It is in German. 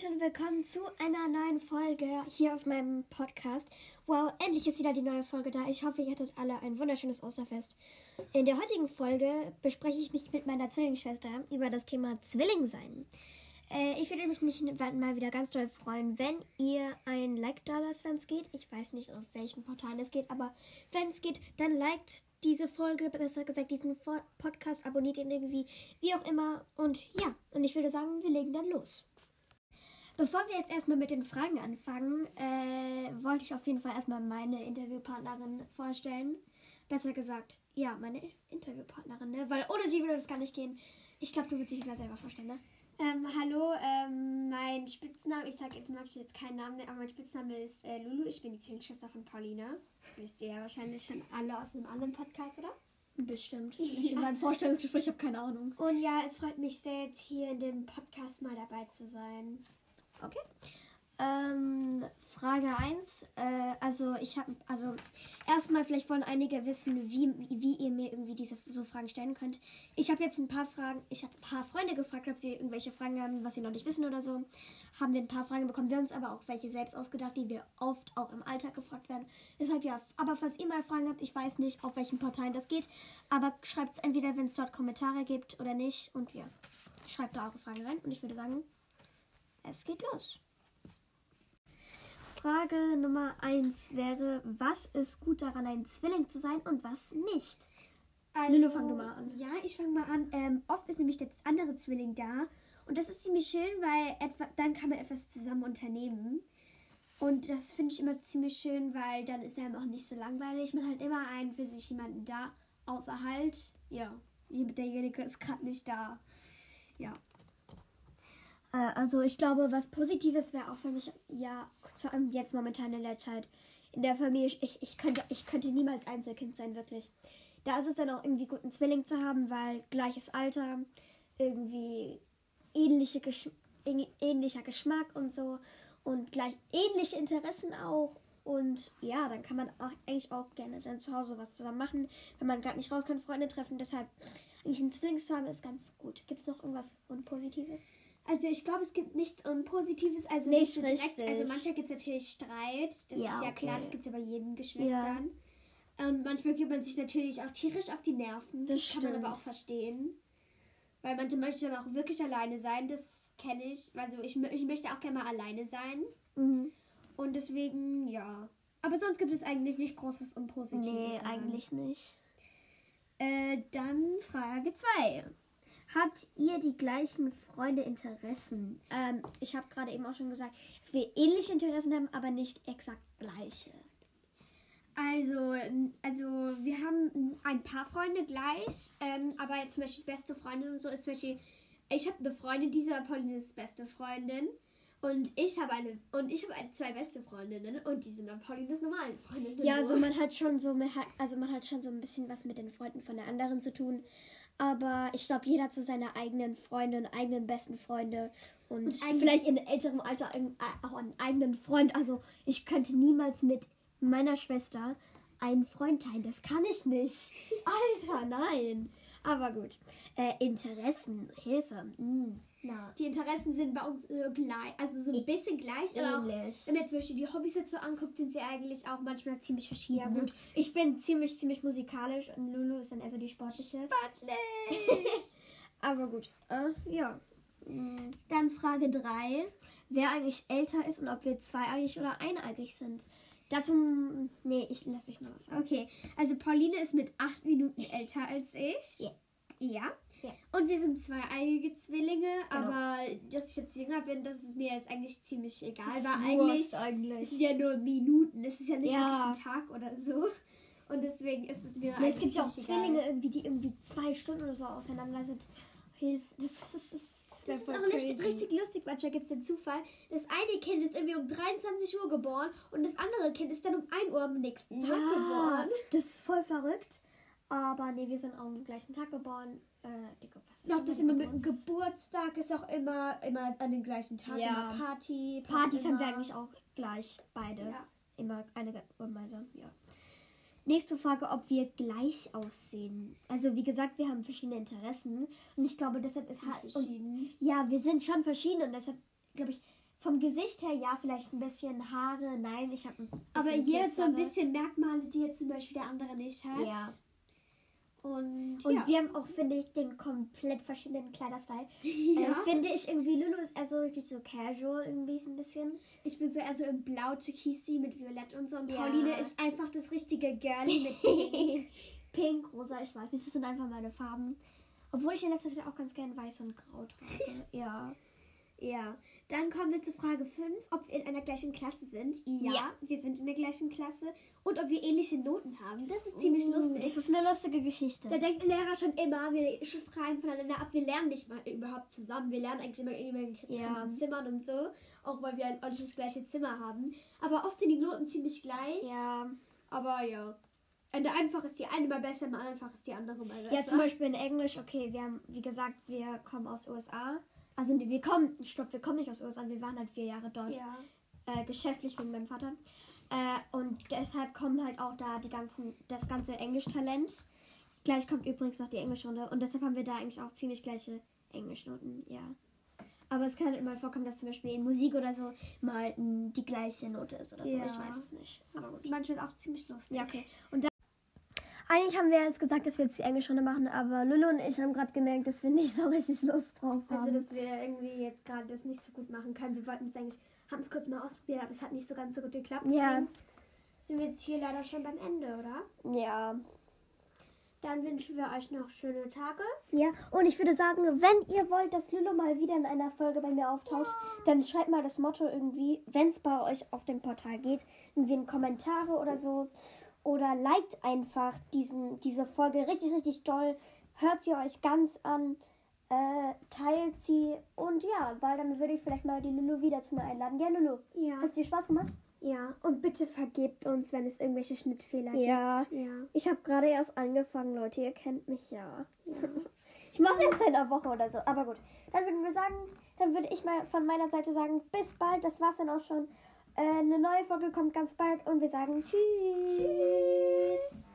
Leute und willkommen zu einer neuen Folge hier auf meinem Podcast. Wow, endlich ist wieder die neue Folge da. Ich hoffe, ihr hattet alle ein wunderschönes Osterfest. In der heutigen Folge bespreche ich mich mit meiner Zwillingsschwester über das Thema Zwillingsein. Äh, ich würde mich mal wieder ganz doll freuen, wenn ihr ein Like da lasst, wenn es geht. Ich weiß nicht, auf welchen Portalen es geht, aber wenn es geht, dann liked diese Folge, besser gesagt diesen Podcast, abonniert ihn irgendwie, wie auch immer. Und ja, und ich würde sagen, wir legen dann los. Bevor wir jetzt erstmal mit den Fragen anfangen, äh, wollte ich auf jeden Fall erstmal meine Interviewpartnerin vorstellen. Besser gesagt, ja, meine Interviewpartnerin, ne? Weil ohne sie würde das gar nicht gehen. Ich glaube, du würdest dich mal selber vorstellen, ne? Ähm, hallo, ähm, mein Spitzname, ich sage jetzt mal jetzt keinen Namen, aber mein Spitzname ist äh, Lulu. Ich bin die Zwillingsschwester von Paulina. Wisst ihr ja wahrscheinlich schon alle aus einem anderen Podcast, oder? Bestimmt. Ich in meinem Vorstellungsgespräch habe keine Ahnung. Und ja, es freut mich sehr, jetzt hier in dem Podcast mal dabei zu sein. Okay. Ähm, Frage 1. Äh, also ich habe, also erstmal vielleicht wollen einige wissen, wie, wie ihr mir irgendwie diese so Fragen stellen könnt. Ich habe jetzt ein paar Fragen, ich habe ein paar Freunde gefragt, ob sie irgendwelche Fragen haben, was sie noch nicht wissen oder so. Haben wir ein paar Fragen bekommen, wir uns aber auch welche selbst ausgedacht, die wir oft auch im Alltag gefragt werden. Deshalb ja, aber falls ihr mal Fragen habt, ich weiß nicht, auf welchen Portalen das geht, aber schreibt es entweder, wenn es dort Kommentare gibt oder nicht und ja, schreibt da eure Fragen rein und ich würde sagen, es geht los. Frage Nummer 1 wäre, was ist gut daran, ein Zwilling zu sein und was nicht? Also, Lilo, fang du mal an. Ja, ich fange mal an. Ähm, oft ist nämlich der andere Zwilling da. Und das ist ziemlich schön, weil etwa, dann kann man etwas zusammen unternehmen. Und das finde ich immer ziemlich schön, weil dann ist er auch nicht so langweilig. Man hat immer einen für sich jemanden da, außer halt, ja, derjenige ist gerade nicht da. Ja. Äh, also ich glaube, was Positives wäre auch für mich, ja, jetzt momentan in der Zeit in der Familie, ich, ich, könnte, ich könnte niemals Einzelkind sein, wirklich. Da ist es dann auch irgendwie gut, einen Zwilling zu haben, weil gleiches Alter, irgendwie ähnliche Gesch ähnlicher Geschmack und so und gleich ähnliche Interessen auch. Und ja, dann kann man auch, eigentlich auch gerne dann zu Hause was zusammen machen, wenn man gerade nicht raus kann, Freunde treffen. Deshalb, eigentlich einen Zwilling zu haben, ist ganz gut. Gibt es noch irgendwas Unpositives? Also ich glaube, es gibt nichts Unpositives. Also nicht, nicht direkt. Also manchmal gibt es natürlich Streit. Das ja, ist ja okay. klar, das gibt es ja bei jedem Geschwistern. Ja. Und manchmal gibt man sich natürlich auch tierisch auf die Nerven. Das, das kann man aber auch verstehen. Weil manche möchten aber auch wirklich alleine sein. Das kenne ich. Also ich, ich möchte auch gerne mal alleine sein. Mhm. Und deswegen, ja. Aber sonst gibt es eigentlich nicht groß was Unpositives. Nee, eigentlich nicht. Äh, dann Frage 2. Habt ihr die gleichen Freunde, Interessen? Ähm, ich habe gerade eben auch schon gesagt, dass wir ähnliche Interessen haben, aber nicht exakt gleiche. Also, also wir haben ein paar Freunde gleich, ähm, aber jetzt zum Beispiel beste Freundin und so ist zum Beispiel, ich habe eine Freundin, diese Pauline ist beste Freundin. Und ich habe eine und ich habe zwei beste Freundinnen und die sind dann Paulines normalen Freundinnen. Ja, also man hat schon so also man hat schon so ein bisschen was mit den Freunden von der anderen zu tun. Aber ich glaube, jeder hat so seine eigenen Freunde und eigenen besten Freunde. Und, und vielleicht in älterem Alter äh, auch einen eigenen Freund. Also ich könnte niemals mit meiner Schwester einen Freund teilen. Das kann ich nicht. Alter, nein. Aber gut. Äh, Interessen, Hilfe. Mm. Na. Die Interessen sind bei uns äh, gleich, also so ein bisschen gleich. Ähnlich. Auch, wenn man zum Beispiel die Hobbys dazu anguckt, sind sie eigentlich auch manchmal ziemlich verschieden. Ja, gut. Ich bin ziemlich, ziemlich musikalisch und Lulu ist dann eher so die sportliche. Sportlich! aber gut. Äh, ja. Mm. Dann Frage 3. Wer eigentlich älter ist und ob wir zweieigig oder eineigig sind. Dazu. Nee, ich lasse dich noch was sagen. Okay. Also Pauline ist mit 8 Minuten älter als ich. Yeah. Ja. Ja. Und wir sind zweieiige Zwillinge, genau. aber dass ich jetzt jünger bin, das ist mir jetzt eigentlich ziemlich egal. Das weil eigentlich, eigentlich. Es sind ja nur Minuten, es ist ja nicht ja. wirklich ein Tag oder so. Und deswegen ist es mir ja, Es gibt ja auch Zwillinge irgendwie, die irgendwie zwei Stunden oder so auseinander sind. Hilfe. Das, das, das, das, das ist auch richtig, richtig lustig. Manchmal gibt es den Zufall. Das eine Kind ist irgendwie um 23 Uhr geboren und das andere Kind ist dann um 1 Uhr am nächsten Tag ja, geboren. Das ist voll verrückt. Aber nee, wir sind auch am gleichen Tag geboren. Äh, die, was ist Doch, das immer mit dem Geburtstag ist auch immer, immer an den gleichen Tag. Ja. Party. Partys haben wir eigentlich auch gleich, beide. Ja. Immer eine gemeinsam, ja. Nächste Frage, ob wir gleich aussehen. Also wie gesagt, wir haben verschiedene Interessen und ich glaube, deshalb ist halt ja, wir sind schon verschieden und deshalb glaube ich, vom Gesicht her ja, vielleicht ein bisschen Haare. Nein, ich habe Aber jeder hat so ein bisschen Merkmale, die jetzt zum Beispiel der andere nicht hat. Ja. Und, und ja. wir haben auch, finde ich, den komplett verschiedenen Kleiderstyle. Ja. Äh, finde ich irgendwie, Lulu ist eher so richtig so casual, irgendwie so ein bisschen. Ich bin so eher so im Blau, Türkisi mit Violett und so. Und ja. Pauline ist einfach das richtige Girlie mit Pink. Pink, rosa, ich weiß nicht, das sind einfach meine Farben. Obwohl ich in letzter Zeit auch ganz gern weiß und grau trage. ja. Ja. Dann kommen wir zu Frage 5, ob wir in einer gleichen Klasse sind. Ja, ja, wir sind in der gleichen Klasse. Und ob wir ähnliche Noten haben. Das ist ziemlich uh, lustig. Das ist eine lustige Geschichte. Da denkt der Lehrer schon immer, wir fragen voneinander ab, wir lernen nicht mal überhaupt zusammen. Wir lernen eigentlich immer in irgendwelchen ja. Zimmern und so. Auch weil wir ein das gleiche Zimmer haben. Aber oft sind die Noten ziemlich gleich. Ja. Aber ja. In der einfach ist die eine mal besser, in der einfach ist die andere mal besser. Ja, zum Beispiel in Englisch, okay, wir haben, wie gesagt, wir kommen aus USA. Also wir kommen, stopp, wir kommen nicht aus USA, wir waren halt vier Jahre dort. Ja. Äh, geschäftlich wegen meinem Vater. Äh, und deshalb kommen halt auch da die ganzen, das ganze Englisch-Talent. Gleich kommt übrigens noch die Englischrunde und deshalb haben wir da eigentlich auch ziemlich gleiche Englischnoten, ja. Aber es kann halt mal vorkommen, dass zum Beispiel in Musik oder so mal die gleiche Note ist oder so. Ja. Ich weiß es nicht. Aber gut. Manchmal auch ziemlich lustig. Ja, okay. Und eigentlich haben wir jetzt gesagt, dass wir jetzt die Englischrunde machen, aber Lulu und ich haben gerade gemerkt, dass wir nicht so richtig Lust drauf also, haben. Also, dass wir irgendwie jetzt gerade das nicht so gut machen können. Wir wollten es eigentlich, haben es kurz mal ausprobiert, aber es hat nicht so ganz so gut geklappt. Ja. Sind wir jetzt hier leider schon beim Ende, oder? Ja. Dann wünschen wir euch noch schöne Tage. Ja, und ich würde sagen, wenn ihr wollt, dass Lulu mal wieder in einer Folge bei mir auftaucht, ja. dann schreibt mal das Motto irgendwie, wenn es bei euch auf dem Portal geht, irgendwie in Kommentare oder so oder liked einfach diesen, diese Folge richtig, richtig toll. Hört sie euch ganz an, äh, teilt sie und ja, weil dann würde ich vielleicht mal die Lulu wieder zu mir einladen. Ja, Lulu. Ja. Hat sie Spaß gemacht? Ja, und bitte vergebt uns, wenn es irgendwelche Schnittfehler ja. gibt. Ja. Ich habe gerade erst angefangen, Leute. Ihr kennt mich ja. ja. ich mache es erst in einer Woche oder so. Aber gut. Dann würden wir sagen, dann würde ich mal von meiner Seite sagen, bis bald. Das war's dann auch schon. Äh, eine neue Folge kommt ganz bald und wir sagen Tschüss. Tschüss.